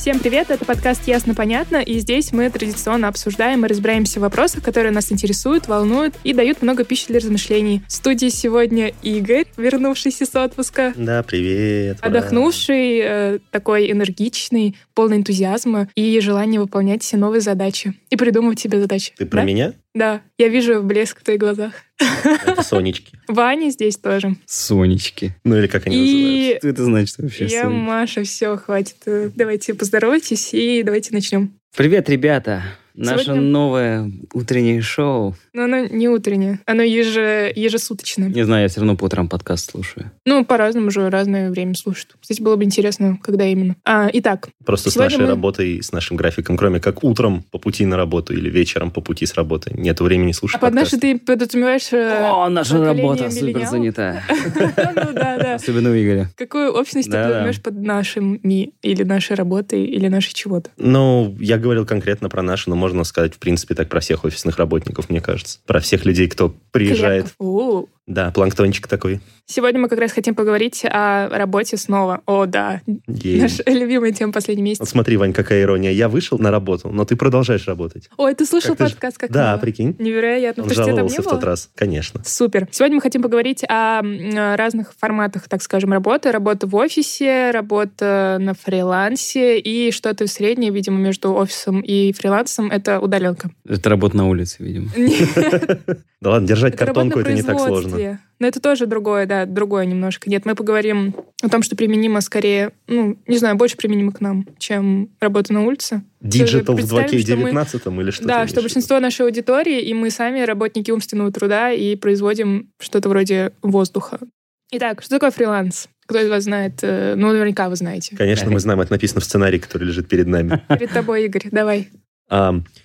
Всем привет, это подкаст «Ясно-понятно», и здесь мы традиционно обсуждаем и разбираемся в вопросах, которые нас интересуют, волнуют и дают много пищи для размышлений. В студии сегодня Игорь, вернувшийся с отпуска, Да, привет. отдохнувший, э, такой энергичный, полный энтузиазма и желания выполнять все новые задачи и придумывать себе задачи. Ты про Да? меня? Да, я вижу блеск в твоих глазах. Это Сонечки. Ваня здесь тоже. Сонечки. Ну или как они И Что это значит вообще? я, Сонечки? Маша, все, хватит. Давайте поздоровайтесь и давайте начнем. Привет, ребята! Наше Сегодня- новое утреннее шоу. Но оно не утреннее, оно еже, ежесуточное. Не знаю, я все равно по утрам подкаст слушаю. Ну, по-разному же разное время слушают. Кстати, было бы интересно, когда именно. А, итак, Просто с нашей мы- работой, с нашим графиком, кроме как утром по пути на работу или вечером по пути с работы, нет времени слушать а под нашей ты подразумеваешь... э, О, наша работа супер занята. Ну да, да. Особенно у Игоря. Какую общность ты подразумеваешь под нашими или нашей работой, или нашей чего-то? Ну, я говорил конкретно про наши, но можно сказать, в принципе, так про всех офисных работников, мне кажется. Про всех людей, кто приезжает. Клерков. Да, планктончик такой. Сегодня мы как раз хотим поговорить о работе снова. О, да. Ей. Наша любимая тема последний Вот месяц. смотри, Вань, какая ирония. Я вышел на работу, но ты продолжаешь работать. Ой, ты слушал Как ты подкаст? Как Да, прикинь. Невероятно. Он Потому что жаловался в тот раз. Конечно. Супер. Сегодня мы хотим поговорить о м, разных форматах, так скажем, работы. Работа в офисе, работа на фрилансе и что-то среднее, видимо, между офисом и фрилансом — это удаленка. Это работа на улице, видимо. Да ладно, держать картонку это не так сложно. Производстве. Но это тоже другое, да, другое немножко. Нет, мы поговорим о том, что применимо скорее, ну, не знаю, больше применимо к нам, чем работа на улице. Digital в Представим, что мы- 2К19 или что? да, что большинство нашей аудитории, и мы сами работники умственного труда, и производим что-то вроде воздуха. Итак, что такое фриланс? Кто из вас знает? Э, Ну, наверняка вы знаете. Конечно, мы знаем, это написано в сценарии, который лежит перед нами. Перед тобой, Игорь, давай.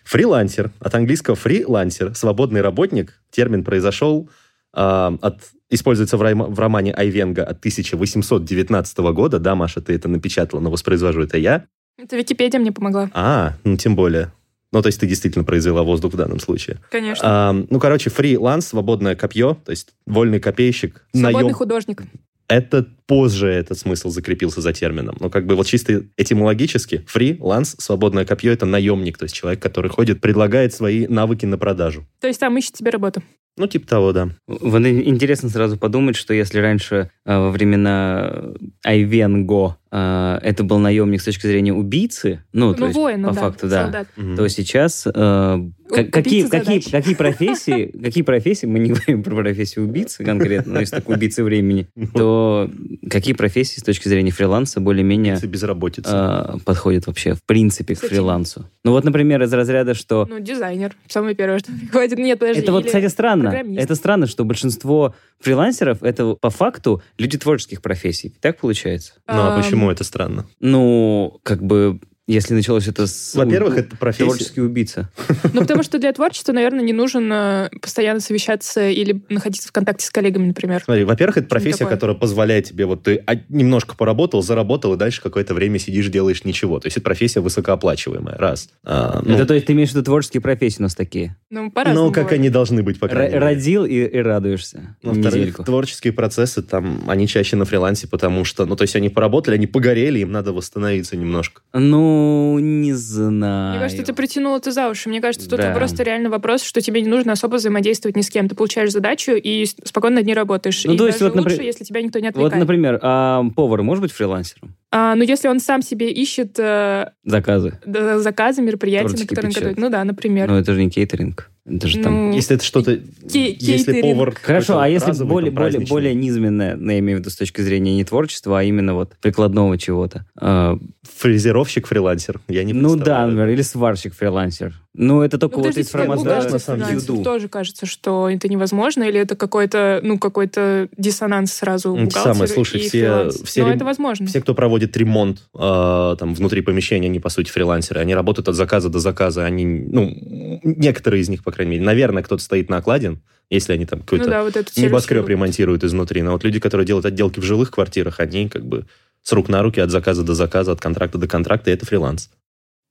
Фрилансер, от английского freelancer, свободный работник. Термин произошел от используется в, райма- в романе Айвенга от 1819 года. Да, Маша, ты это напечатала, но воспроизвожу это я. Это Википедия мне помогла. А, ну тем более. Ну, то есть ты действительно произвела воздух в данном случае. Конечно. Ам, ну, короче, фриланс, свободное копье, то есть вольный копейщик. Свободный наем- художник. Это позже этот смысл закрепился за термином. Ну, как бы вот чисто этимологически фриланс, свободное копье, это наемник, то есть человек, который ходит, предлагает свои навыки на продажу. То есть там ищет себе работу. Ну, типа того, да. Вот интересно сразу подумать, что если раньше э, во времена Айвенго э, это был наемник с точки зрения убийцы, ну, то Ну, есть, воина, по да, факту, да, солдат. То сейчас э, какие, какие, какие профессии, какие профессии, мы не говорим про профессию убийцы конкретно, но если такой убийцы времени, то какие профессии с точки зрения фриланса более-менее безработица. э, подходят вообще в принципе к Кстати, фрилансу? Ну вот, например, из разряда, что Ну, дизайнер. Самое первое, что приходит. Нет, подожди. это вот, кстати, странно. Это странно, что большинство фрилансеров это по факту люди творческих профессий. Так получается? Ну, а почему это странно? Ну, как бы, если началось это с... Во-первых, это профессия. Творческий убийца. Ну, потому что для творчества, наверное, не нужно э, постоянно совещаться или находиться в контакте с коллегами, например. Смотри, во-первых, это профессия, такое. которая позволяет тебе, вот ты а, немножко поработал, заработал, и дальше какое-то время сидишь, делаешь ничего. То есть это профессия высокооплачиваемая, раз. А, ну, Это то есть ты имеешь в виду творческие профессии у нас такие? Ну, по-разному ну, как бывает. они должны быть, по крайней Р- мере. Родил и, и радуешься. Во-вторых, Недельку. творческие процессы там, они чаще на фрилансе, потому что, ну, то есть они поработали, они погорели, им надо восстановиться немножко. Ну, не знаю. Мне кажется, ты притянул это за уши. Мне кажется, тут Да. просто реально вопрос, что тебе не нужно особо взаимодействовать ни с кем. Ты получаешь задачу и спокойно над ней работаешь. Ну, и то есть вот, лучше, если тебя никто не Вот, отвлекает. например, а повар может быть фрилансером? А, ну, если он сам себе ищет э, Заказы. д- заказы, мероприятия, на Творческий которые он печать. готовит. Ну да, например. Ну, это же не кейтеринг. Это же там... Ну, Если это что-то... Кей- Если кейтеринг. повар... Хорошо, а если разовый, более, там, более, более низменное, ну, я имею в виду с точки зрения не творчества, а именно вот прикладного чего-то. А, Фрезеровщик, фрилансер. Я не ну да, например, или сварщик, фрилансер. Ну, это только Ну, вот из формата, Юду. тоже кажется, что это невозможно, или это какой-то, ну, какой-то диссонанс сразу Ну, самое, слушай, и все- фриланс. все Но рем- это возможно. Все, кто проводит ремонт э, там внутри помещения, они, по сути, фрилансеры. Они работают от заказа до заказа. Они, ну, некоторые из них, по крайней мере. Наверное, кто-то стоит на окладе, если они там Ну какой-то да, вот небоскреб был. ремонтируют изнутри. Но вот люди, которые делают отделки в жилых квартирах, они как бы с рук на руки, от заказа до заказа, от контракта до контракта, и это фриланс.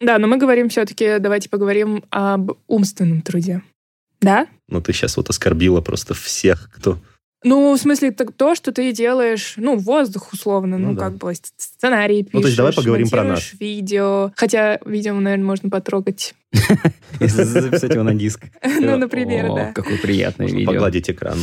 Да, но мы говорим все-таки, давайте поговорим об умственном труде. Да? Но ты сейчас вот оскорбила просто всех, кто... Ну, в смысле, то, что ты делаешь, ну, воздух условно, ну, Ну да. как бы сценарий пишешь, Ну, то есть давай поговорим про монтируешь видео. Хотя видео, наверное, можно потрогать. Если записать его на диск. Ну, например, да. Какое приятное видео. погладить экран.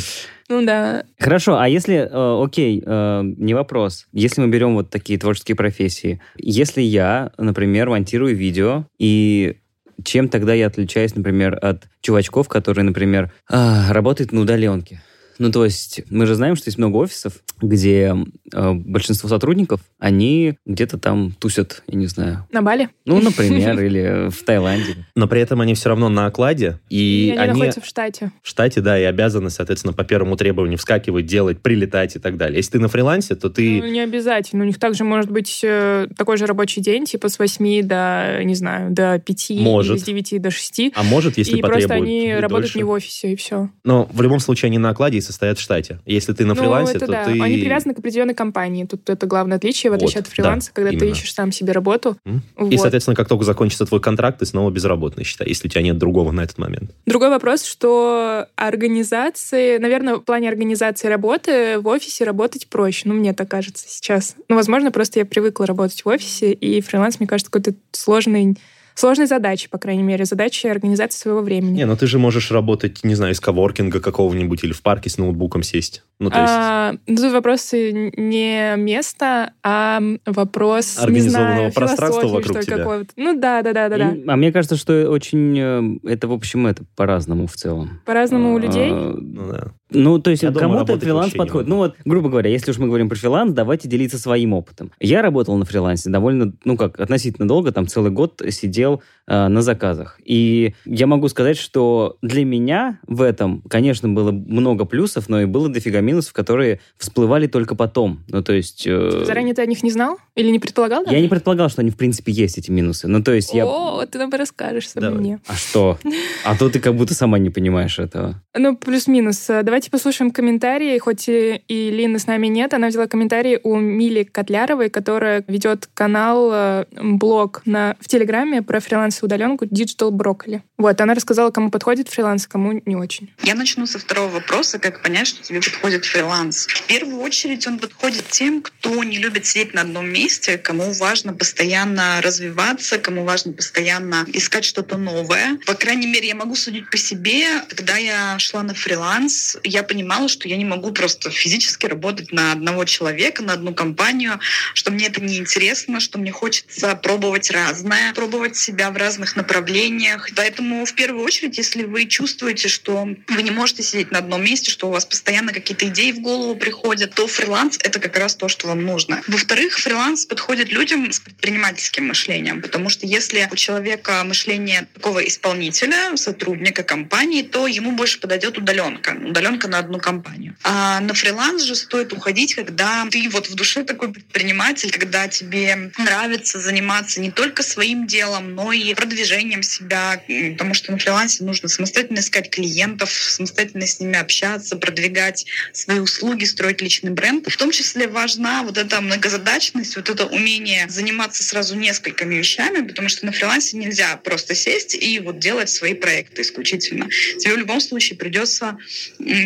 Ну да. Хорошо, а если, э, окей, э, не вопрос. Если мы берем вот такие творческие профессии, если я, например, монтирую видео, и чем тогда я отличаюсь, например, от чувачков, которые, например, а, работают на удаленке? Ну, то есть, мы же знаем, что есть много офисов, где э, большинство сотрудников, они где-то там тусят, я не знаю, На Бали? ну, например, или в Таиланде. Но при этом они все равно на окладе, и, И они они находятся в штате. в штате, да, и обязаны, соответственно, по первому требованию вскакивать, делать, прилетать и так далее. Если ты на фрилансе, то ты... Ну, не обязательно. У них также может быть э, такой же рабочий день, типа с 8 до, не знаю, до 5 Может. с 9 до 6. А может, если и просто потребуют, они и работают дольше. не в офисе, и все. Но в любом случае они на окладе и состоят в штате. Если ты на ну, фрилансе, это то да. ты... Они привязаны к определенной компании. Тут это главное отличие, в отличие Вот, от фриланса, да, когда именно. ты ищешь сам себе работу. М? Вот. И, соответственно, как только закончится твой контракт, ты снова безработный, считай, если у тебя нет другого на этот момент. Другой вопрос, что организации, наверное, в плане организации работы в офисе работать проще. Ну, мне так кажется сейчас. Ну, возможно, просто я привыкла работать в офисе, и фриланс, мне кажется, какой-то сложный сложной задачей, по крайней мере, задачей организации своего времени. Не, ну ты же можешь работать, не знаю, из коворкинга какого-нибудь или в парке с ноутбуком сесть. Ну, то есть... А, ну, тут вопрос не места, а вопрос, не Организованного знаю, пространства вокруг тебя. какого-то. Ну да, да, да, да, да. А мне кажется, что очень... э, Это, в общем, это по-разному в целом. По-разному у людей. А, Ну, да. Ну, то есть кому-то фриланс подходит. Ну вот, грубо говоря, если уж мы говорим про фриланс, давайте делиться своим опытом. Я работал на фрилансе довольно, ну как, относительно долго, там целый год сидел э, на заказах. И я могу сказать, что для меня в этом, конечно, было много плюсов, но и было дофига минусов, которые всплывали только потом. Ну, то есть... э, Заранее ты о них не знал? Или не предполагал? я не предполагал, что они, в принципе, есть, эти минусы. Ну, то есть я... О, ты нам расскажешь сам Давай. мне. А что? А то ты как будто сама не понимаешь этого. Ну, плюс-минус. Давайте послушаем комментарии. Хоть и, и Лины с нами нет, она взяла комментарий у Мили Котляровой, которая ведет канал, э, блог на, в Телеграме про фриланс и удаленку Digital Broccoli. Вот, она рассказала, кому подходит фриланс, кому не очень. Я начну со второго вопроса, как понять, что тебе подходит фриланс. В первую очередь он подходит тем, кто не любит сидеть на одном месте, кому важно постоянно развиваться, кому важно постоянно искать что-то новое. По крайней мере, я могу судить по себе. Когда я шла на фриланс, я понимала, что я не могу просто физически работать на одного человека, на одну компанию, что мне это неинтересно, что мне хочется пробовать разное, пробовать себя в разных направлениях. Поэтому в первую очередь, если вы чувствуете, что вы не можете сидеть на одном месте, что у вас постоянно какие-то идеи в голову приходят, то фриланс — это как раз то, что вам нужно. Во-вторых, фриланс подходит людям с предпринимательским мышлением, потому что если у человека мышление такого исполнителя, сотрудника компании, то ему больше подойдет удаленка, удаленка на одну компанию. А на фриланс же стоит уходить, когда ты вот в душе такой предприниматель, когда тебе нравится заниматься не только своим делом, но и продвижением себя, потому что на фрилансе нужно самостоятельно искать клиентов, самостоятельно с ними общаться, продвигать свои услуги, строить личный бренд. В том числе важна вот эта многозадачность, вот это умение заниматься сразу несколькими вещами, потому что на фрилансе нельзя просто сесть и вот делать свои проекты исключительно. Тебе в любом случае придется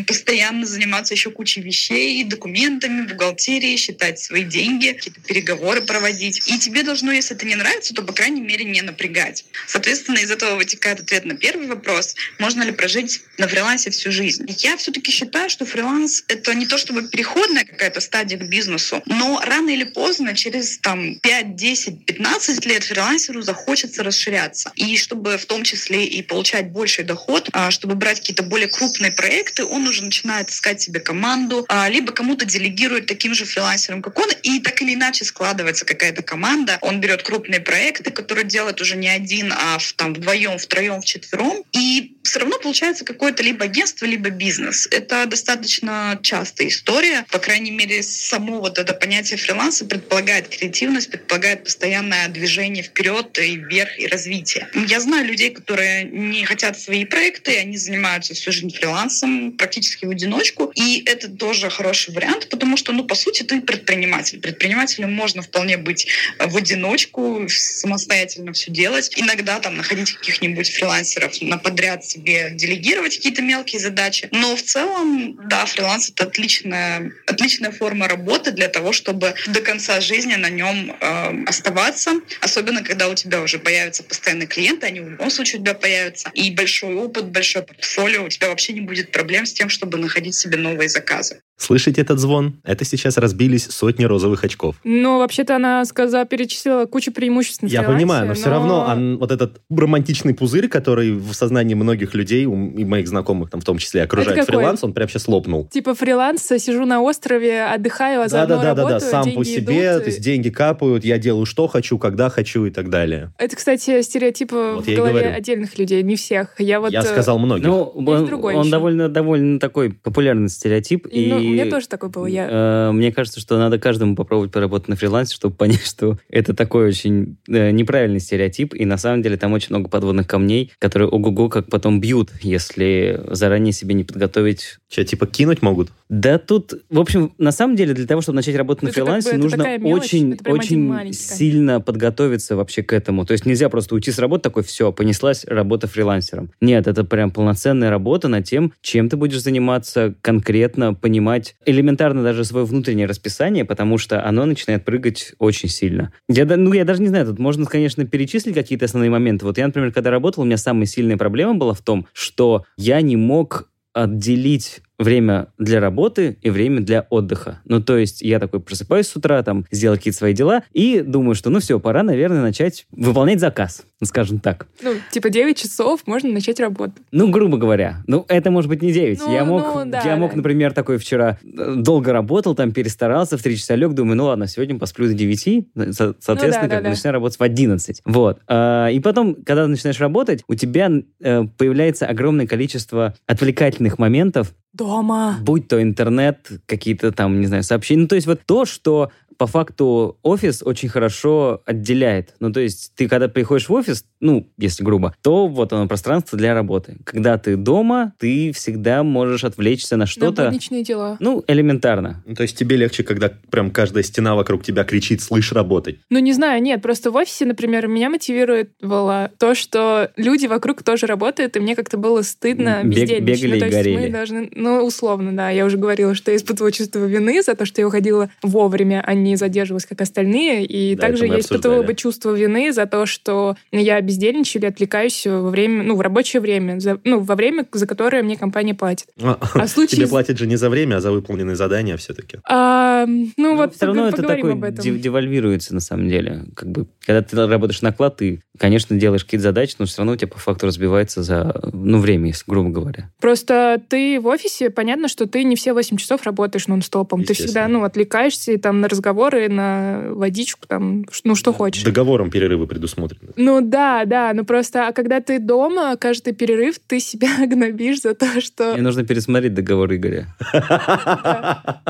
постоянно заниматься еще кучей вещей, документами, бухгалтерией, считать свои деньги, какие-то переговоры проводить. И тебе должно, если это не нравится, то, по крайней мере, не напрягать. Соответственно, из этого вытекает ответ на первый вопрос. Можно ли прожить на фрилансе всю жизнь? Я все-таки считаю, что фриланс — это не то чтобы переходная какая-то стадия к бизнесу, но рано или поздно, через там 5, 10, 15 лет фрилансеру захочется расширяться. И чтобы в том числе и получать больший доход, а, чтобы брать какие-то более крупные проекты, он уже уже начинает искать себе команду, а, либо кому-то делегирует таким же фрилансером, как он, и так или иначе складывается какая-то команда. Он берет крупные проекты, которые делает уже не один, а в, там вдвоем, втроем, вчетвером, и все равно получается какое-то либо агентство, либо бизнес. Это достаточно частая история. По крайней мере, само вот это понятие фриланса предполагает креативность, предполагает постоянное движение вперед и вверх и развитие. Я знаю людей, которые не хотят свои проекты, они занимаются всю жизнь фрилансом практически в одиночку. И это тоже хороший вариант, потому что, ну, по сути, ты предприниматель. Предпринимателем можно вполне быть в одиночку, самостоятельно все делать. Иногда там находить каких-нибудь фрилансеров на подряд себе делегировать какие-то мелкие задачи. Но в целом, да, фриланс — это отличная, отличная форма работы для того, чтобы до конца жизни на нем э, оставаться. Особенно, когда у тебя уже появятся постоянные клиенты, они в любом случае у тебя появятся. И большой опыт, большое портфолио, у тебя вообще не будет проблем с тем, чтобы находить себе новые заказы. Слышите этот звон? Это сейчас разбились сотни розовых очков. Ну, вообще-то она сказала, перечислила кучу преимуществ Я фрилансе, понимаю, но, все равно он- вот этот романтичный пузырь, который в сознании многих людей, у- и моих знакомых там в том числе, окружает Это какой? фриланс, он прям сейчас лопнул. Типа фриланс, сижу на острове, отдыхаю, а заодно Да-да-да, работаю, сам деньги по себе, идут. то есть деньги капают, я делаю что хочу, когда хочу и так далее. Это, кстати, стереотипы Вот в голове говорю. отдельных людей, не всех. Я вот... я э, сказал многих. Ну, он, он еще. довольно, довольно такой популярный стереотип. И, ну, у меня тоже такой был. Я... э, мне кажется, что надо каждому попробовать поработать на фрилансе, чтобы понять, что это такой очень э, неправильный стереотип, и на самом деле там очень много подводных камней, которые ого-го как потом бьют, если заранее себе не подготовить. Че, типа кинуть могут? Да тут, в общем, на самом деле для того, чтобы начать работать Ну, на это как бы фрилансе, это нужно мелочь, очень, это очень сильно подготовиться вообще к этому. То есть нельзя просто уйти с работы такой, все, понеслась работа фрилансером. Нет, это прям полноценная работа над тем, чем ты будешь заниматься конкретно, понимать элементарно даже свое внутреннее расписание, потому что оно начинает прыгать очень сильно. Я, ну, я даже не знаю, тут можно, конечно, перечислить какие-то основные моменты. Вот я, например, когда работал, у меня самая сильная проблема была в том, что я не мог отделить время для работы и время для отдыха. Ну, то есть я такой просыпаюсь с утра, там, сделал какие-то свои дела и думаю, что, ну, все, пора, наверное, начать выполнять заказ, скажем так. Ну, типа 9 часов можно начать работать. Ну, грубо говоря. Ну, это может быть не 9. Ну, я мог, ну, да, я мог да. например, такой вчера э, долго работал, там перестарался, в 3 часа лег, думаю, ну ладно, сегодня посплю до 9, со- соответственно, Ну да, как да. начинаю работать в 11. Вот. А, И потом, когда ты начинаешь работать, у тебя э, появляется огромное количество отвлекательных моментов, Дома. будь то интернет, какие-то там, не знаю, сообщения. Ну, то есть вот то, что по факту офис очень хорошо отделяет. Ну, то есть ты, когда приходишь в офис, ну, если грубо, то вот оно пространство для работы. Когда ты дома, ты всегда можешь отвлечься на На что-то, будничные дела. ну, элементарно. Ну, то есть тебе легче, когда прям каждая стена вокруг тебя кричит «слышь, работать». Ну, не знаю, нет, просто в офисе, например, меня мотивировало то, что люди вокруг тоже работают, и мне как-то было стыдно Бег- бездельничать. бегали ну, и то есть горели. мы должны, ну, условно, да, я уже говорила, что я испытывала чувство вины за то, что я уходила вовремя, а не задерживалась, как остальные, и Да, также я испытывала бы чувство вины за то, что я бездельничаю или отвлекаюсь во время, ну, в рабочее время, за- ну, во время, за которое мне компания платит. А, А случае Тебе платят же не за время, а за выполненные задания все-таки. А, ну, Ну, вот все равно это такой об этом. дев- девальвируется на самом деле. Как бы, когда ты работаешь на оклад, ты, конечно, делаешь какие-то задачи, но все равно у тебя по факту разбивается за, ну, время, если грубо говоря. Просто ты в офисе, понятно, что ты не все 8 часов работаешь нон-стопом. Ты всегда, ну, отвлекаешься и там на разговоры, на водичку, там, ну, что хочешь. Договором перерывы предусмотрены. Ну да, да, ну просто, а когда ты дома, каждый перерыв ты себя гнобишь за то, что, Мне нужно пересмотреть договор Игоря.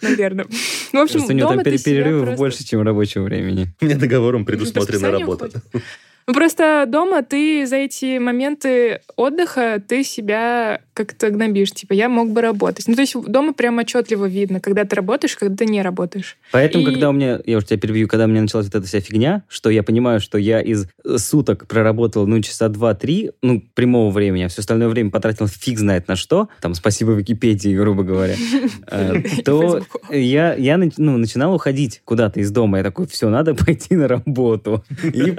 наверное. Ну, в общем, Просто у него дома там ты пере- себя перерывов просто- больше, чем рабочего времени. У меня договором предусмотрена работа. Ну, просто дома ты за эти моменты отдыха ты себя как-то гнобишь. Типа, я мог бы работать. Ну, то есть дома прям отчетливо видно, когда ты работаешь, когда ты не работаешь. Поэтому, И- когда у меня, я уже тебя перебью, когда у меня началась вот эта вся фигня, что я понимаю, что я из суток проработал, ну, часа два-три, ну, прямого времени, а все остальное время потратил фиг знает на что, там, спасибо Википедии, грубо говоря, э, то я, я ну, начинал уходить куда-то из дома. Я такой, все, надо пойти на работу. И.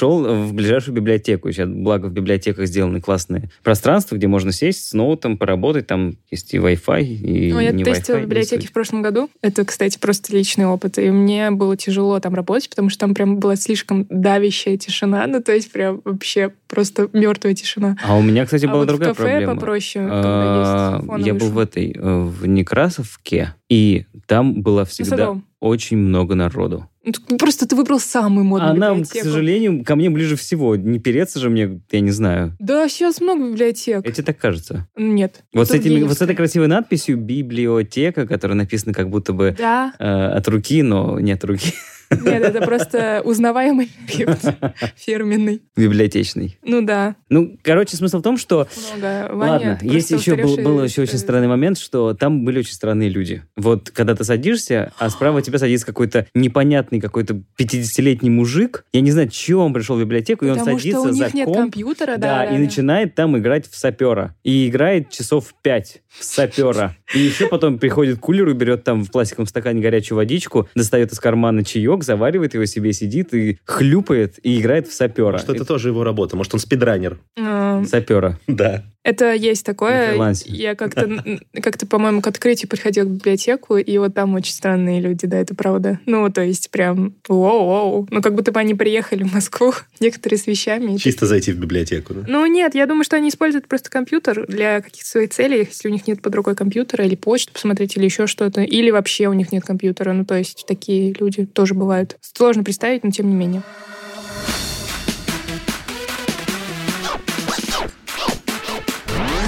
шел в ближайшую библиотеку. Сейчас, благо, в библиотеках сделаны классные пространства, где можно сесть с ноутом, поработать. Там есть и Wi-Fi, и Ну, я не тестила Wi-Fi, в библиотеке в прошлом году. Это, кстати, просто личный опыт. И мне было тяжело там работать, потому что там прям была слишком давящая тишина. Ну, то есть прям вообще просто мертвая тишина. А у меня, кстати, а была вот другая в кафе проблема. попроще, когда А, есть Я был в этой, э, в Некрасовке, и там было всегда Садовом. очень много народу. Ну, Просто ты выбрал самую модную Она, к библиотеку. сожалению, ко мне ближе всего. Не переться же мне, я не знаю. Да, сейчас много библиотек. Эти так кажется. Нет. Вот с, этими, вот с этой красивой надписью «библиотека», которая написана как будто бы Да. э, от руки, но не от руки, Нет, это просто узнаваемый шрифт фирменный. библиотечный. Ну да, Ну, короче, смысл в том, что много. Ваня, Ладно, есть еще был, был еще очень странный момент, что там были очень странные люди. Вот когда ты садишься, а справа тебя садится какой-то непонятный какой-то 50-летний мужик. Я не знаю, чего он пришел в библиотеку, и он Потому садится что у за них нет комп, компьютера, да, да, и да. начинает там играть в сапера. И играет часов пять в сапера. И еще потом приходит к кулеру, берет там в пластиковом стакане горячую водичку, достает из кармана чаек, заваривает его себе, сидит и хлюпает, и играет в сапера. Что это тоже его работа. Может, он спидранер. А, Сапера. Да. Это есть такое. Я как-то, как-то, по-моему, к открытию приходила в библиотеку, и вот там очень странные люди, да, это правда. Ну, то есть прям воу-воу. Ну, как будто бы они приехали в Москву, некоторые с вещами. Чисто зайти в библиотеку. да. Ну нет, я думаю, что они используют просто компьютер для каких-то своих целей, если у них нет под рукой компьютера, или почту посмотреть, или еще что-то, или вообще у них нет компьютера. Ну, то есть такие люди тоже бывают. Сложно представить, но тем не менее.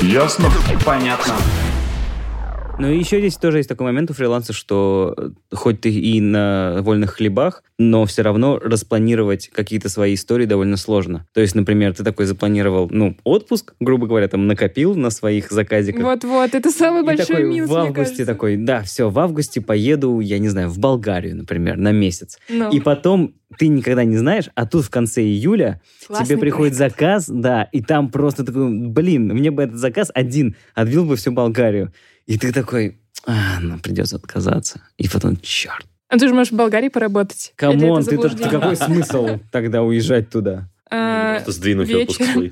Ясно? Понятно. Ну и еще здесь тоже есть такой момент у фриланса, что э, хоть ты и на вольных хлебах, но все равно распланировать какие-то свои истории довольно сложно. То есть, например, ты такой запланировал, ну, отпуск, грубо говоря, там накопил на своих заказиках. Вот-вот, это самый И большой такой минус, в августе такой, да, все, в августе поеду, я не знаю, в Болгарию, например, на месяц. Ну, И потом ты никогда не знаешь, а тут в конце июля классный тебе приходит проект. заказ, да, и там просто такой, блин, мне бы этот заказ один отбил бы всю Болгарию. И ты такой, а, ну, придется отказаться. И потом, черт. А ты же можешь в Болгарии поработать. Come on, ты заблуждение? какой смысл тогда уезжать туда? А, Просто сдвинуть отпуск вечером свой.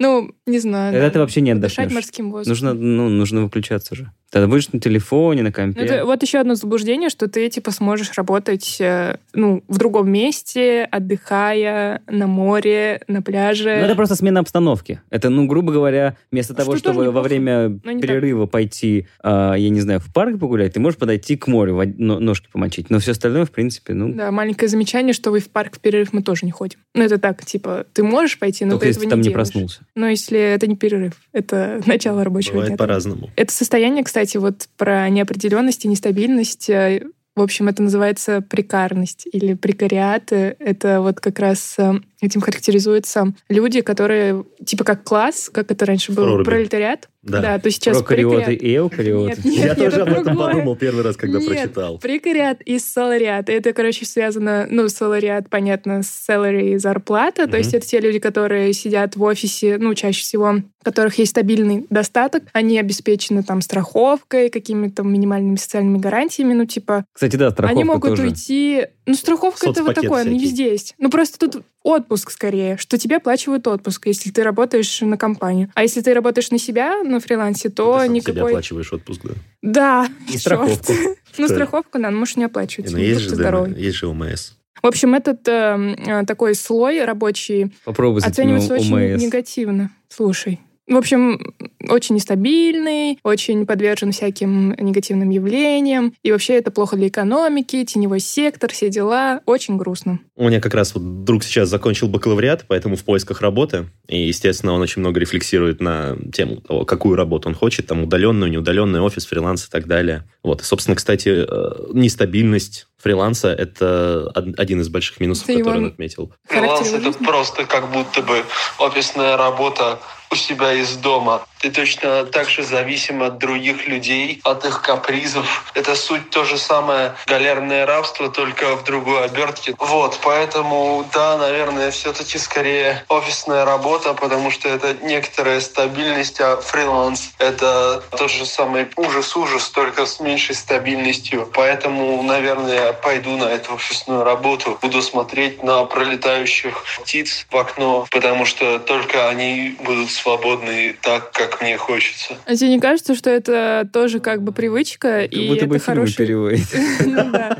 Ну, не знаю. Тогда да. ты вообще не отдохнешь. морским воздухом. Нужно, ну, нужно выключаться же. Тогда будешь на телефоне, на компе. Ну, это вот еще одно заблуждение, что ты, типа, сможешь работать, э, ну, в другом месте, отдыхая на море, на пляже. Ну, это просто смена обстановки. Это, ну, грубо говоря, вместо того, Что чтобы во время так. перерыва пойти, а, я не знаю, в парк погулять, ты можешь подойти к морю, ножки помочить. Но все остальное, в принципе, ну, Да, маленькое замечание, что вы в парк в перерыв мы тоже не ходим. Ну, это так, типа, ты можешь пойти, но только ты если этого ты там не не делаешь. проснулся. Но если это не перерыв, это начало рабочего Бывает дня. по-разному. Это состояние, кстати, вот про неопределенность и нестабильность. э, В общем, это называется прекарность или прекариат. Э, Это вот как раз э, этим характеризуются люди, которые типа как класс, как это раньше был Проруби. пролетариат. Да. то сейчас Прокариоты прекариат. и эукариоты. Нет, нет, Я нет, тоже об этом другое. подумал первый раз, когда Нет, прочитал. Прекариат и салариат. Это, короче, связано, ну, салариат, понятно, с salary, зарплата. Мгм. То есть это те люди, которые сидят в офисе, ну, чаще всего, у которых есть стабильный достаток. Они обеспечены там страховкой, какими-то минимальными социальными гарантиями, ну, типа, Кстати, да, страховка они могут тоже. уйти... Ну, страховка это вот такое, не всякий. везде есть. Ну, просто тут отпуск скорее, что тебе оплачивают отпуск, если ты работаешь на компанию. А если ты работаешь на себя, на фрилансе, то Ты сам себе никакой... оплачиваешь отпуск, да. Да, И чёрт. страховку. Ну, страховку, да, можешь не оплачивать. Ну, ну, есть же, ОМС. В общем, этот э, э, такой слой рабочий Попробуй оценивается очень ОМС. негативно. Слушай. В общем, очень нестабильный, очень подвержен всяким негативным явлениям. И вообще это плохо для экономики, теневой сектор, все дела. Очень грустно. У меня как раз вот друг сейчас закончил бакалавриат, поэтому в поисках работы. И, естественно, он очень много рефлексирует на тему того, какую работу он хочет, там, удаленную, неудаленную, офис, фриланс и так далее. Вот. И, собственно, кстати, э, нестабильность фриланса – это од- один из больших минусов, Ты который он отметил. Фриланс это просто как будто бы офисная работа у себя из дома. Ты точно так же зависим от других людей, от их капризов. Это суть то же самое галерное рабство, только в другой обертке. Вот, поэтому, да, наверное, все-таки скорее офисная работа, потому что это некоторая стабильность, а фриланс — это тот же самый ужас-ужас, только с меньшей стабильностью. Поэтому, наверное, я пойду на эту офисную работу, буду смотреть на пролетающих птиц в окно, потому что только они будут свободны так, как мне хочется. А тебе не кажется, что это тоже как бы привычка, Как и будто это бы хороший... переводит. Ну да.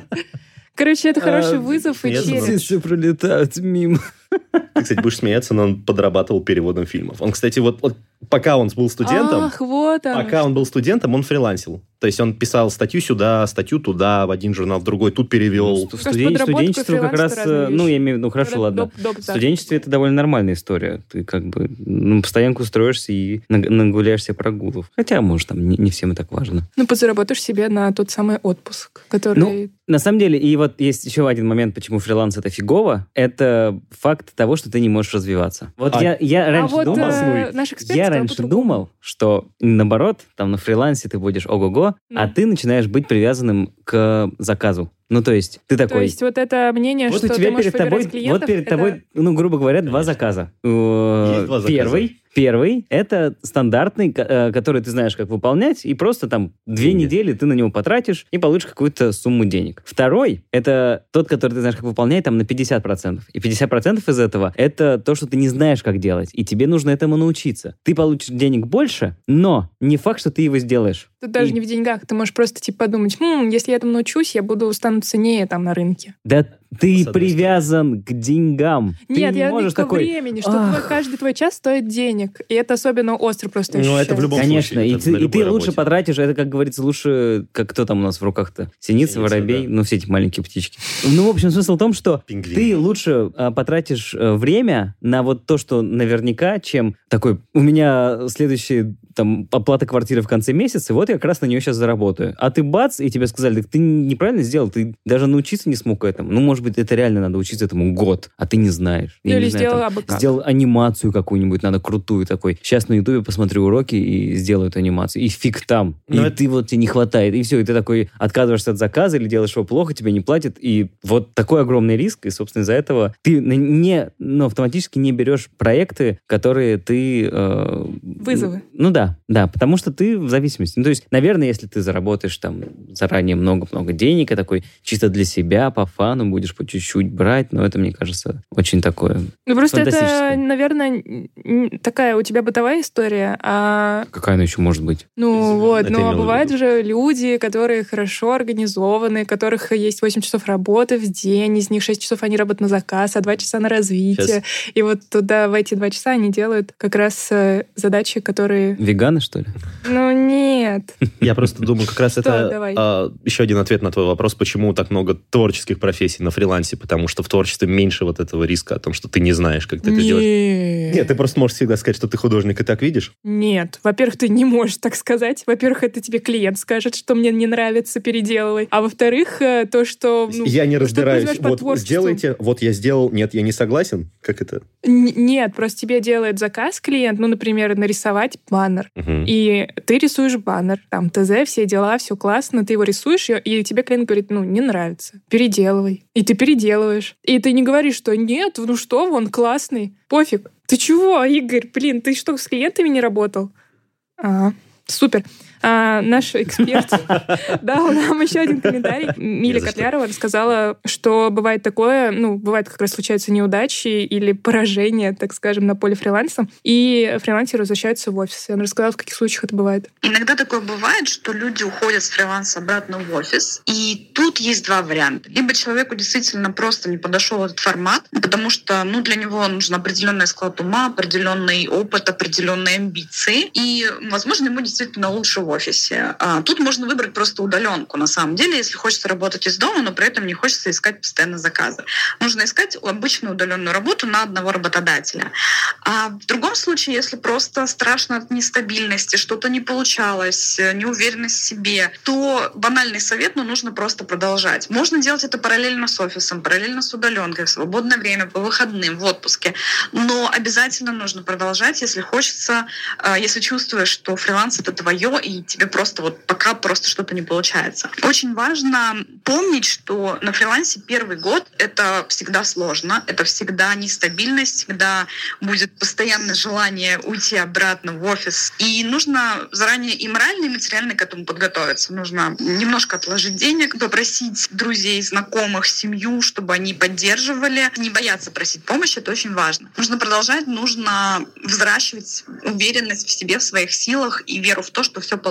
Короче, это хороший А, вызов и знаю. челлендж. Все пролетают мимо. Ты, кстати, будешь смеяться, но он подрабатывал переводом фильмов. Он, кстати, вот, вот пока он был студентом, Ах, вот оно. пока он был студентом, он фрилансил. То есть он писал статью сюда, статью туда, в один журнал, в другой, тут перевел. В студен- студенчество как раз, э, ну, я имею в виду, ну, хорошо, Доп- ладно. доп- В студенчестве это довольно нормальная история. Ты как бы ну, постоянку устроишься и наг- нагуляешься прогулов. Хотя, может, там не, не всем и так важно. Ну, подзаработаешь себе на тот самый отпуск, который... На самом деле, и вот есть еще один момент, почему фриланс это фигово, это факт того, что ты не можешь развиваться. Вот А- я, я а раньше вот думал, э, наш эксперт я раньше думал, что наоборот, там на фрилансе ты будешь ого-го, а Ну. ты начинаешь быть привязанным к заказу. Ну, то есть, ты такой... То есть вот это мнение, вот что у тебя ты перед тобой, клиентов, вот перед это- тобой, ну, грубо говоря, два заказа. Э, Есть два заказа. Первый, первый это стандартный, э, который ты знаешь, как выполнять, и просто там две Деньги. недели ты на него потратишь и получишь какую-то сумму денег. Второй это тот, который ты знаешь, как выполнять, там на 50%. И 50% из этого это то, что ты не знаешь, как делать, и тебе нужно этому научиться. Ты получишь денег больше, но не факт, что ты его сделаешь. Тут даже И- не в деньгах. Ты можешь просто типа подумать, «Хм, если я этому научусь, я буду стану ценнее там на рынке. Да ты привязан к деньгам. ты Нет, не я можешь такой... времени, что «Ах». твой- каждый твой час стоит денег. И это особенно остро просто Ну, это в любом Конечно, случае, и ты, на и ты любой лучше работе. потратишь, это, как говорится, лучше, как кто там у нас в руках-то? Синица, Синица, воробей, да. ну, все эти маленькие птички. Ну, в общем, смысл в том, что Пингвин. ты лучше а, потратишь э, время на вот то, что наверняка, чем такой, у меня следующая там оплата квартиры в конце месяца, и вот я как раз на нее сейчас заработаю. А ты бац, и тебе сказали, так ты неправильно сделал, ты даже научиться не смог этому. Ну, может быть, это реально надо учиться этому год, а ты не знаешь. Я Или не знаю, сделал там, абы как. Сделал анимацию какую-нибудь, надо крутую такой. Сейчас на Ютубе посмотрю уроки и сделаю эту анимацию. И фиг там. Ну, и это- ты вот тебе не хватает. И все, и ты такой отказываешься от заказа или делаешь его плохо, тебе не платят. И вот такой огромный риск. И, собственно, из-за этого ты не, ну, автоматически не берешь проекты, которые ты... э, Вызовы. Ну да, да, потому что ты в зависимости. Ну, то есть, наверное, если ты заработаешь там заранее много-много денег, и такой чисто для себя, по фану будешь по чуть-чуть брать, но это, мне кажется, очень такое... Ну, просто это, наверное, такая у тебя бытовая история, а Какая она еще может быть? Ну вот, Это но бывают же люди, которые хорошо организованы, у которых есть 8 часов работы в день, из них 6 часов они работают на заказ, а 2 часа на развитие. И вот туда, в эти 2 часа они делают как раз э, задачи, которые... Веганы, что ли? Ну нет. Я просто думаю, как раз это а, еще один ответ на твой вопрос, почему так много творческих профессий на фрилансе, потому что в творчестве меньше вот этого риска о том, что ты не знаешь, как ты это делаешь. Нет. Ты просто можешь всегда сказать, что ты художник и так видишь. Нет. Во-первых, ты не можешь так сказать. Во-первых, это тебе клиент скажет, что мне не нравится, переделывай. А во-вторых, э, то, что... ну, я не разбираюсь. Вот сделайте, вот я сделал, нет, я не согласен. Как это? Н- Нет, просто тебе делает заказ клиент, ну, например, нарисовать баннер. Мгм. И ты рисуешь баннер, там ТЗ, все дела, все классно, ты его рисуешь, и- и тебе клиент говорит, ну, не нравится, переделывай. И ты переделываешь. И ты не говоришь, что нет, ну что, он классный, пофиг. Ты чего, Игорь, блин, ты что, с клиентами не работал? А, супер. А, наш эксперт дал нам еще один комментарий. Миля. Котлярова рассказала, что бывает такое, ну, бывает как раз случаются неудачи или поражения, так скажем, на поле фриланса, и фрилансеры возвращаются в офис. И она рассказала, в каких случаях это бывает. Иногда такое бывает, что люди уходят с фриланса обратно в офис, и тут есть два варианта. Либо человеку действительно просто не подошел этот формат, потому что ну, для него нужен определенный склад ума, определенный опыт, определенные амбиции, и, возможно, ему действительно лучше в офисе. А, Тут можно выбрать просто удаленку, на самом деле, если хочется работать из дома, но при этом не хочется искать постоянно заказы. Нужно искать обычную удаленную работу на одного работодателя. А в другом случае, если просто страшно от нестабильности, что-то не получалось, неуверенность в себе, то банальный совет, но нужно просто продолжать. Можно делать это параллельно с офисом, параллельно с удаленкой, в свободное время, по выходным, в отпуске. Но обязательно нужно продолжать, если хочется, э, если чувствуешь, что фриланс это твое, и тебе просто вот пока просто что-то не получается. Очень важно помнить, что на фрилансе первый год это всегда сложно, это всегда нестабильность, всегда будет постоянное желание уйти обратно в офис. И нужно заранее и морально, и материально к этому подготовиться. Нужно немножко отложить денег, попросить друзей, знакомых, семью, чтобы они поддерживали. Не бояться просить помощи, это очень важно. Нужно продолжать, нужно взращивать уверенность в себе, в своих силах и веру в то, что все получится.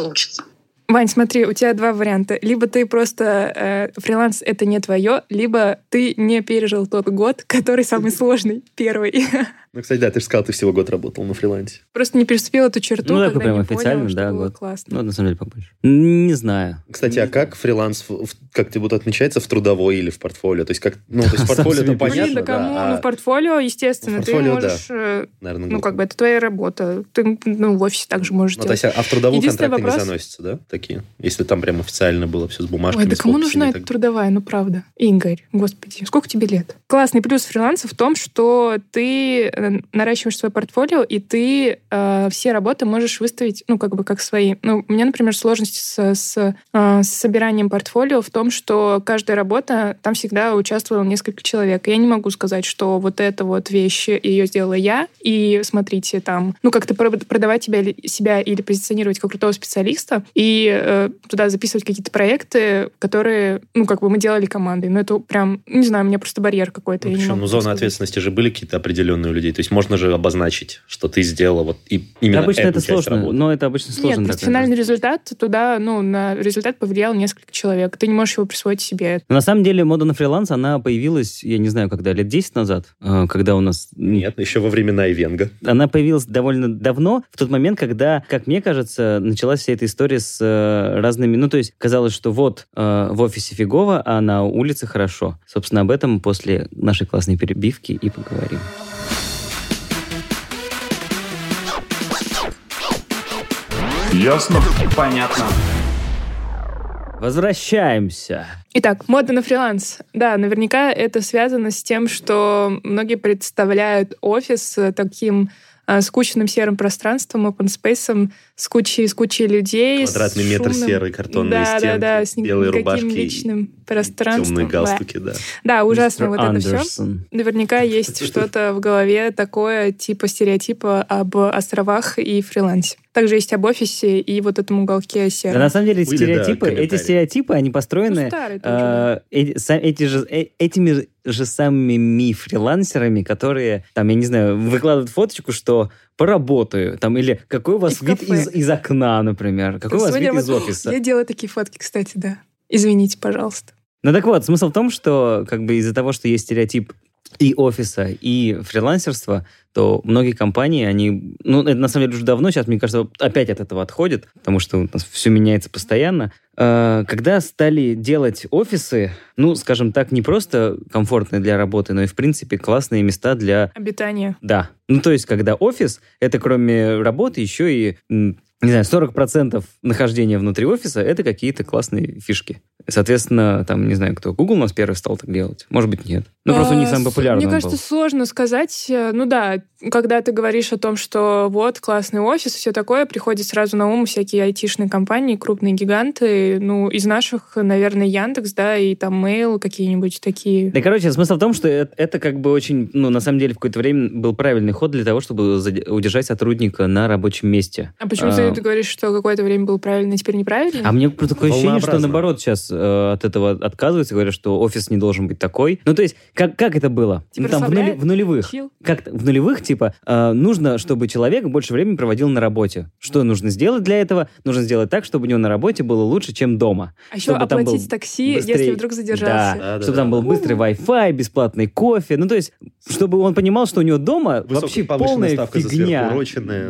Вань, смотри, у тебя два варианта. Либо ты просто э, фриланс это не твое, либо ты не пережил тот год, который самый сложный, первый. Ну, кстати, да, ты же сказал, ты всего год работал на фрилансе. Просто не переступил эту черту, Ну, когда прям не официально, понял, что да, было год. классно. Ну, на самом деле, побольше. Не знаю. Кстати, а как фриланс, в- как-то вот отмечается в трудовой или в портфолио? То есть, как, ну, то есть, портфолио это себе Блин, понятно, да кому? да, Ну, а, в портфолио, естественно, В портфолио, ты можешь... э, наверное, Ну, как бы это твоя работа. Ты ну, в офисе также можешь Ну, то делать. есть, а в трудовую контракты не вопрос- заносятся, да, такие? Если там прям официально было все с бумажками, Ой, да кому нужна эта так трудовая, ну правда. Игорь, господи, сколько тебе лет? Классный плюс фриланса в том, что ты наращиваешь свое портфолио, и ты э, все работы можешь выставить, ну, как бы как свои. Ну, у меня, например, сложность с, с, э, с собиранием портфолио в том, что каждая работа, там всегда участвовало несколько человек. Я не могу сказать, что вот эта вот вещь, ее сделала я, и смотрите, там, ну, как-то про- продавать тебя, или- себя или позиционировать как крутого специалиста, и э, туда записывать какие-то проекты, которые, ну, как бы мы делали командой. Но это прям, не знаю, у меня просто барьер какой-то. Ну, причем, ну, зоны сказать. ответственности же были какие-то определенные у людей. То есть можно же обозначить, что ты сделала вот и именно обычно эту это часть сложно, работы. но это обычно сложно. Нет, финальный результат туда, ну, на результат повлиял несколько человек. Ты не можешь его присвоить себе. Но на самом деле мода на фриланс, она появилась, я не знаю, когда, лет 10 назад, э, когда у нас... Нет, еще во времена Ивенга. Она появилась довольно давно, в тот момент, когда, как мне кажется, началась вся эта история с э, разными... Ну, то есть казалось, что вот э, в офисе фигово, а на улице хорошо. Собственно, об этом после нашей классной перебивки и поговорим. Ясно? Понятно. Возвращаемся. Итак, мода на фриланс. Да, наверняка это связано с тем, что многие представляют офис э, таким э, скучным серым пространством, open space, с кучей, с кучей людей. с Квадратный метр шумным- серый, картонные да, стенки, да, да, с белые никаким рубашки и личным пространством. темные Да. галстуки, да. Да, ужасно Мистер вот это все. Андерсон. Наверняка есть что-то в голове такое, типа стереотипа об островах и фрилансе. Также есть об офисе и вот этом уголке Да, сером. на самом деле эти Были, да, стереотипы, эти комментарии. стереотипы, они Ну, построены старый тоже, да. э, эти, эти же, э, этими же самыми фрилансерами, которые, там, я не знаю, выкладывают фоточку, что поработаю, там, или какой у вас в вид кафе. из, из окна, например, какой у вас вид из офиса. Я делаю такие фотки, кстати, да. Извините, пожалуйста. Ну так вот, смысл в том, что как бы из-за того, что есть стереотип и офиса, и фрилансерства, то многие компании, они, ну, это на самом деле уже давно, сейчас, мне кажется, опять от этого отходят, потому что у нас все меняется постоянно. Э, Когда стали делать офисы, ну, скажем так, не просто комфортные для работы, но и, в принципе, классные места для Обитание. да. Ну, то есть, когда офис, это кроме работы еще и, не знаю, 40% нахождения внутри офиса — это какие-то классные фишки. Соответственно, там, не знаю, кто, Google у нас первый стал так делать? Может быть, нет. Ну, просто у них А, самый популярный Мне кажется, был. сложно сказать. Э, Ну да, когда ты говоришь о том, что вот классный офис, все такое, приходит сразу на ум всякие айтишные компании, крупные гиганты. Ну, из наших, наверное, Яндекс, да, и там Mail какие-нибудь такие. Да, короче, смысл в том, что это, это как бы очень, ну, на самом деле, в какое-то время был правильный ход для того, чтобы удержать сотрудника на рабочем месте. А почему А, ты ты говоришь, что какое-то время был правильно, а теперь неправильно? А мне просто такое ощущение, что наоборот сейчас э, от этого отказываются, говорят, что офис не должен быть такой. Ну, то есть, как, как это было? Типа ну, там в, нули- в нулевых. Чил? Как в нулевых, типа, э, нужно, чтобы человек больше времени проводил на работе. Что нужно сделать для этого? Нужно сделать так, чтобы у него на работе было лучше, чем дома. А еще Чтобы там был оплатить такси, быстрее- если вдруг задержался. Да, Да, да, чтобы да. там был быстрый Wi-Fi, бесплатный кофе. Ну, то есть, чтобы он понимал, что у него дома вообще повышенная полная фигня.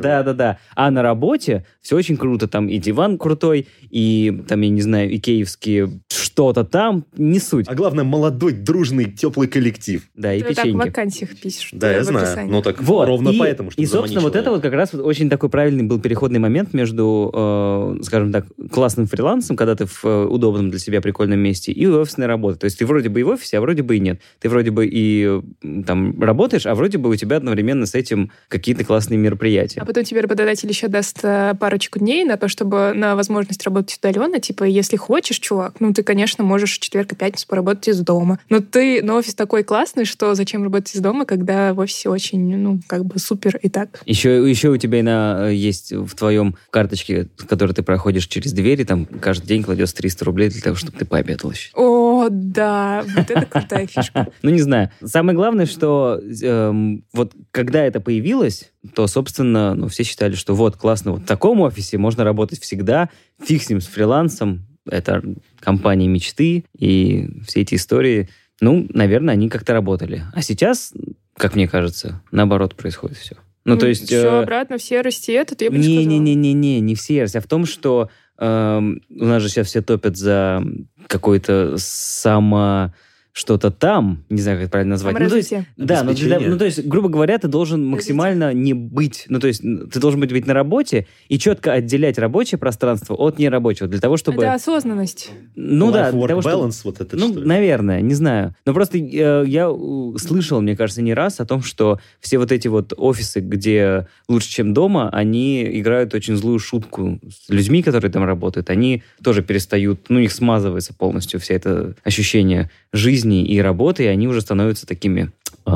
Да, да, да. А на работе все очень круто. Там и диван крутой, и там, я не знаю, икеевские что-то там. Не суть. А главное, молодой, дружный, теплый коллектив. Да, и Ты так в печеньки. вакансиях пишешь. Да, я знаю. описании. Ну так Вот, ровно и, поэтому, чтобы И, собственно, вот это вот как раз вот очень такой правильный был переходный момент между, э, скажем так, классным фрилансом, когда ты в э, удобном для себя прикольном месте, и офисной работой. То есть ты вроде бы и в офисе, а вроде бы и нет. Ты вроде бы и там работаешь, а вроде бы у тебя одновременно с этим какие-то классные мероприятия. А потом тебе работодатель еще даст э, парочку дней на то, чтобы на возможность работать удаленно. Типа, если хочешь, чувак, ну ты, конечно, можешь в четверг и пятницу поработать из дома. Но ты, но офис такой классный, что зачем работать из дома, когда в офисе очень, ну, как бы супер и так. Еще, еще у тебя на, э, есть в твоем карточке, которую ты проходишь через двери, там каждый день кладется 300 рублей для того, чтобы ты пообедал еще. О, да, вот это крутая фишка. Ну, не знаю. Самое главное, что эм, вот когда это появилось, то, собственно, ну, все считали, что вот, классно, вот в таком офисе можно работать всегда, фиг с ним, с фрилансом, это компания мечты, и все эти истории, ну, наверное, они как-то работали. А сейчас, как мне кажется, наоборот происходит все. Ну, то есть... Все э, обратно в серости этот, я бы не сказала. не-не-не-не-не, не в сервисе, а в том, что эм, у нас же сейчас все топят за какой-то само что-то там, не знаю, как это правильно назвать. Ну, то есть, да, но для- ну, то есть, грубо говоря, ты должен максимально не быть, ну, то есть, ты должен быть, быть на работе и четко отделять рабочее пространство от нерабочего, для того, чтобы... Это осознанность. Ну да, для Life-work того, чтобы... balance, вот это Ну, что ли? наверное, не знаю. Но просто э, я слышал, мне кажется, не раз о том, что все вот эти вот офисы, где лучше, чем дома, они играют очень злую шутку с людьми, которые там работают. Они тоже перестают, ну, их смазывается полностью вся это ощущение жизни и работы, и они уже становятся такими э,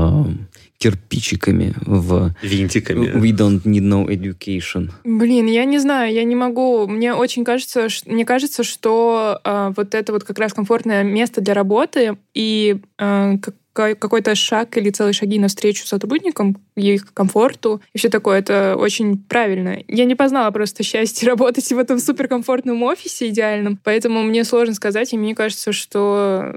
кирпичиками в Винтиками. We don't need no education. Блин, я не знаю, я не могу. Мне очень кажется, ш- мне кажется, что а, вот это вот как раз комфортное место для работы и а, какой- какой-то шаг или целые шаги навстречу сотрудникам, их комфорту и все такое, это очень правильно. Я не познала просто счастье работать в этом суперкомфортном офисе идеальном, поэтому мне сложно сказать, и мне кажется, что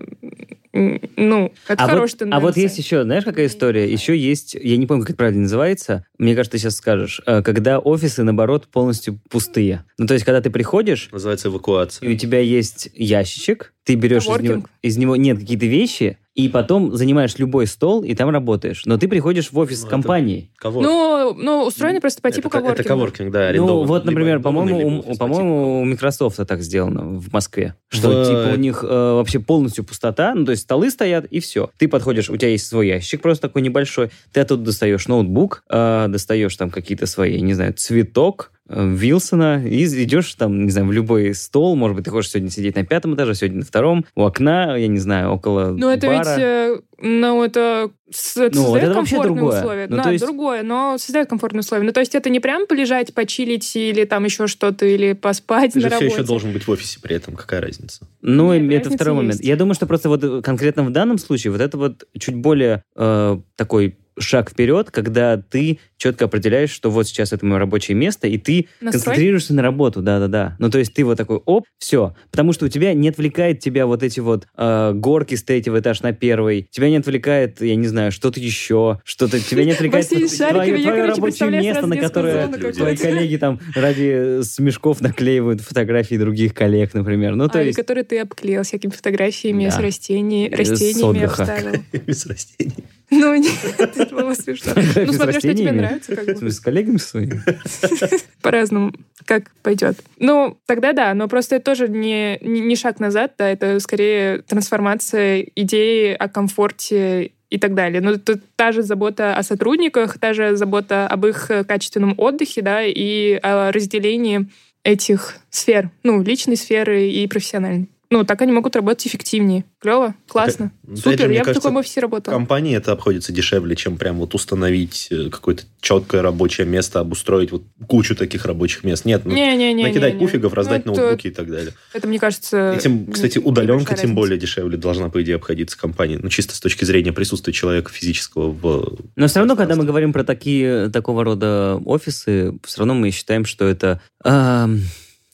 ну, это а, хорошая вот, а тенденция. вот есть еще, знаешь, какая история? Еще есть, я не помню, как это правильно называется, мне кажется, ты сейчас скажешь, э, когда офисы, наоборот, полностью пустые. Ну, то есть, когда ты приходишь, Называется эвакуация. и у тебя есть ящичек, ты берешь из него, из него нет какие-то вещи, и потом занимаешь любой стол, и там работаешь. Но ты приходишь в офис Ну, компании. Кого? Ну, ну, устроено просто по типу это, это коворкинга. коворкинг, да, Ну, вот, например, по-моему, у, по-моему, у Microsoft так сделано в Москве. Что, В- типа, у них э, вообще полностью пустота, ну, то есть столы стоят, и все. Ты подходишь, у тебя есть свой ящик просто такой небольшой, ты оттуда достаешь ноутбук, э, достаешь там какие-то свои, не знаю, цветок, Вилсона, и идешь там, не знаю, в любой стол, может быть, ты хочешь сегодня сидеть на пятом этаже, сегодня на втором, у окна, я не знаю, около Ну, это бара. ведь, э, ну, это, это Ну, вот создает это вообще комфортные другое. условия. Ну, да, то есть- другое, но создает комфортные условия. Ну, то есть это не прям полежать, почилить или там еще что-то, или поспать Ты на же все работе. еще должен быть в офисе при этом, какая разница? Ну, Нет, это разница второй момент. есть. Я думаю, что просто вот э, конкретно в данном случае вот это вот чуть более э, такой шаг вперед, когда ты четко определяешь, что вот сейчас это мое рабочее место, и ты Настрой? концентрируешься на работу, да-да-да. Ну, то есть ты вот такой, оп, все. Потому что у тебя не отвлекает тебя вот эти вот э, горки с третьего этажа на первый, тебя не отвлекает, я не знаю, что-то еще, что-то, тебя не отвлекает с твое, рабочее место, на которое твои коллеги там ради смешков наклеивают фотографии других коллег, например. Ну, то а, есть... который ты обклеил всякими фотографиями Да. с растений, С растениями обставил. Без растений. Ну, нет, это было смешно. Ну, смотря, что тебе нравится, как бы. с коллегами своими? По-разному, как пойдет. Ну, тогда да, но просто это тоже не, не не шаг назад, да, это скорее трансформация идеи о комфорте и так далее. Но это та же забота о сотрудниках, та же забота об их качественном отдыхе, да, и о разделении этих сфер, ну, личной сферы и профессиональной. Ну, так они могут работать эффективнее. Клево, классно. Опять Супер, же, я в кажется, таком офисе работала. Компании это обходится дешевле, чем прям вот установить э, какое-то четкое рабочее место, обустроить вот кучу таких рабочих мест. Нет, ну, Не-не-не. накидать пуфигов, раздать Ну, это- ноутбуки и так далее. Это, мне кажется... Этим, кстати, небольшая удаленка тем разница. более дешевле должна, по идее, обходиться компании. Ну, чисто с точки зрения присутствия человека физического в... Но все равно, когда мы говорим про такие, такого рода офисы, все равно мы считаем, что это эм,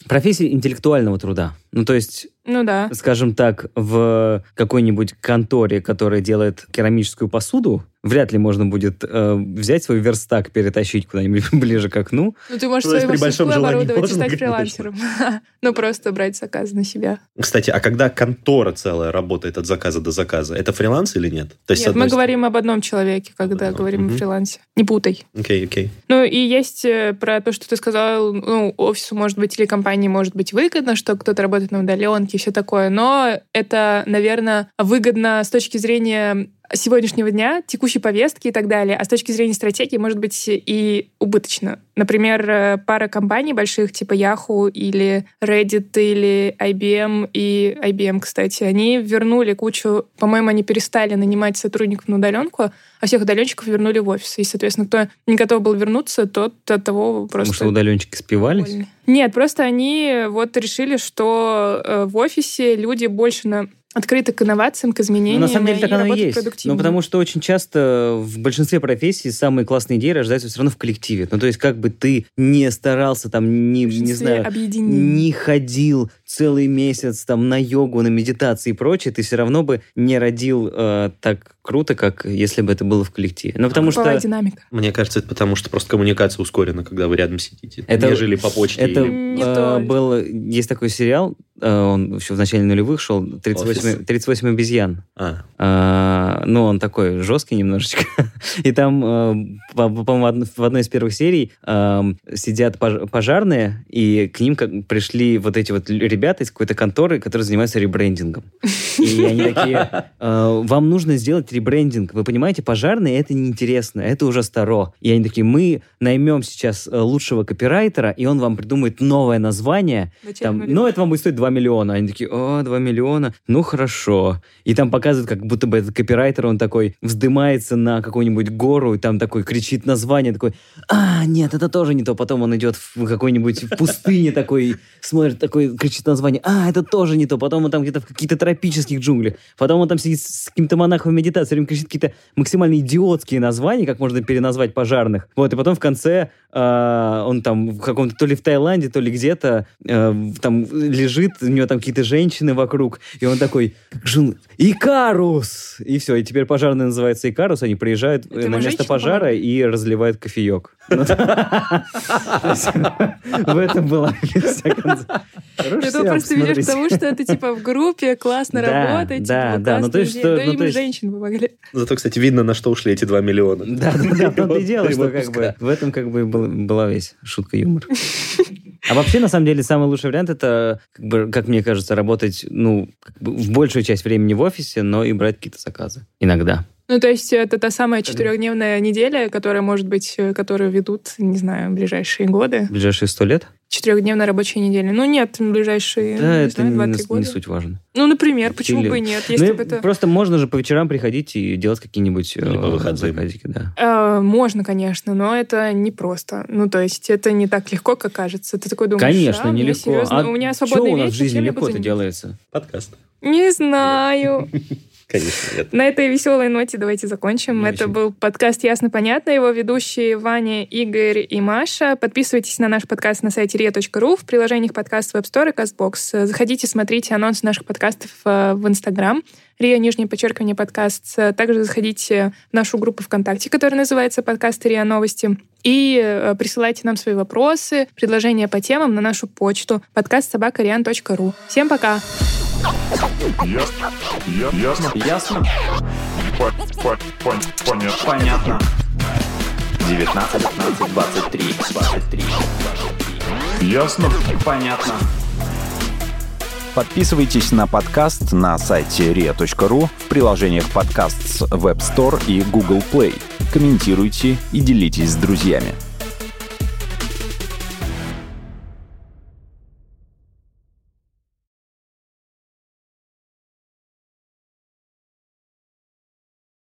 профессия интеллектуального труда. Ну, то есть, Ну да. скажем так, в какой-нибудь конторе, которая делает керамическую посуду, вряд ли можно будет э, взять свой верстак, перетащить куда-нибудь ближе к окну. Ну, ты можешь большом мастерскую желании оборудовать и стать конечно. фрилансером. Ну, просто брать заказ на себя. Кстати, а когда контора целая работает от заказа до заказа, это фриланс или нет? То есть, Нет, мы говорим об одном человеке, когда Одном. говорим Мгм. о фрилансе. Не путай. Окей, окей. Ну, и есть э, про то, что ты сказал, ну, офису, может быть, или компании может быть выгодно, что кто-то работает на удаленке все такое, но это, наверное, выгодно с точки зрения сегодняшнего дня, текущей повестки и так далее, а с точки зрения стратегии может быть и убыточно. Например, э, пара компаний больших, типа Yahoo или Reddit или IBM и IBM, кстати, они вернули кучу, по-моему, они перестали нанимать сотрудников на удаленку, а всех удаленщиков вернули в офис. И, соответственно, кто не готов был вернуться, тот от того просто... Потому что удаленщики спивались. Нет, просто они вот решили, что э, в офисе люди больше на открыты к инновациям, к Ну, изменениям на самом деле и так оно и есть. Ну, потому что очень часто в большинстве профессий самые классные идеи рождаются все равно в коллективе. Ну, то есть, как бы ты не старался, там, не, не знаю, объединений. не ходил целый месяц там на йогу, на медитации и прочее, ты все равно бы не родил э, так круто, как если бы это было в коллективе. Ну, потому Групповая что динамика. Мне кажется, это потому, что просто коммуникация ускорена, когда вы рядом сидите. Это- нежели по почте. это или- Не э, был... Есть такой сериал, он еще в начале нулевых шел, 38, Офис. 38 обезьян. А, А, ну, он такой жесткий немножечко. И там, э, по- по-моему, в одной из первых серий эм, сидят пож- пожарные, и к ним пришли вот эти вот ребята из какой-то конторы, которые занимаются ребрендингом. И они такие, «Э, вам нужно сделать ребрендинг. Вы понимаете, пожарные это неинтересно, это уже старо. И они такие, мы наймем сейчас э, лучшего копирайтера, и он вам придумает новое название, там, ну, это вам будет стоить 2 миллиона. Они такие, о, 2 миллиона, ну, хорошо. И там показывают, как будто бы этот копирайтер, он такой вздымается на какую-нибудь гору, и там такой кричит название, такой, а, нет, это тоже не то. Потом он идет в какой-нибудь пустыне такой, смотрит, такой, кричит название, а, это тоже не то. Потом он там где-то в каких-то тропических джунглях. Потом он там сидит с каким-то монахом время кричит какие-то максимально идиотские названия, как можно переназвать пожарных. Вот, и потом в конце а, он там в каком-то, то ли в Таиланде, то ли где-то э, там лежит, у него там какие-то женщины вокруг, и он такой, как же он, Икарус! И все, и теперь пожарный называется Икарус, они приезжают Это э, ему на место пожара помогла? и разливают кофеек. В этом была думаю, просто ведешь к тому, что это типа в группе классно работать, да, типа, да, ну, то есть, что- ну, им то есть- женщины помогли. Зато, кстати, видно, на что ушли эти 2 миллиона. Да, да, да, в и дело, что как бы в этом как бы был- была весь шутка юмор. А вообще, на самом деле, самый лучший вариант это, как, бы, как мне кажется, работать, ну, как бы в большую часть времени в офисе, но и брать какие-то заказы. Иногда. Ну, то есть это та самая четырехдневная неделя, которая, может быть, э, которую ведут, не знаю, ближайшие годы. Ближайшие сто лет? Четырехдневная рабочая неделя. Ну, нет, в ближайшие, Да, не это знаю, не, два-три не года. суть важно. Ну, например, почему Или- бы и нет, Ну, если и бы это... Просто можно же по вечерам приходить и делать какие-нибудь э, Или по выходным. заказики, да. Э, Можно, конечно, но это непросто. Ну, то есть это не так легко, как кажется. Ты такой думаешь, Конечно, а, у меня нелегко. серьезно, а у меня свободный у нас вечер, в жизни легко-то заниматься? делается? Подкаст. Не знаю. Конечно, нет. На этой веселой ноте давайте закончим. Не Это очень. был подкаст «Ясно-понятно». Его ведущие Ваня, Игорь и Маша. Подписывайтесь на наш подкаст на сайте ria.ru, в приложениях подкаст Web Store и CastBox. Заходите, смотрите анонсы наших подкастов э, в Инстаграм. Риа, нижнее подчеркивание, подкаст. Также заходите в нашу группу ВКонтакте, которая называется «Подкаст Риа Новости». И э, присылайте нам свои вопросы, предложения по темам на нашу почту подкастсобакариан.ру. Всем пока! Я- Ясно? Ясно? По- по- пон- Понятно. Понятно. 19, 15, 23, 23. Ясно? Понятно. Подписывайтесь на подкаст на сайте ria.ru в приложениях подкаст с Web Store и Google Play. Комментируйте и делитесь с друзьями.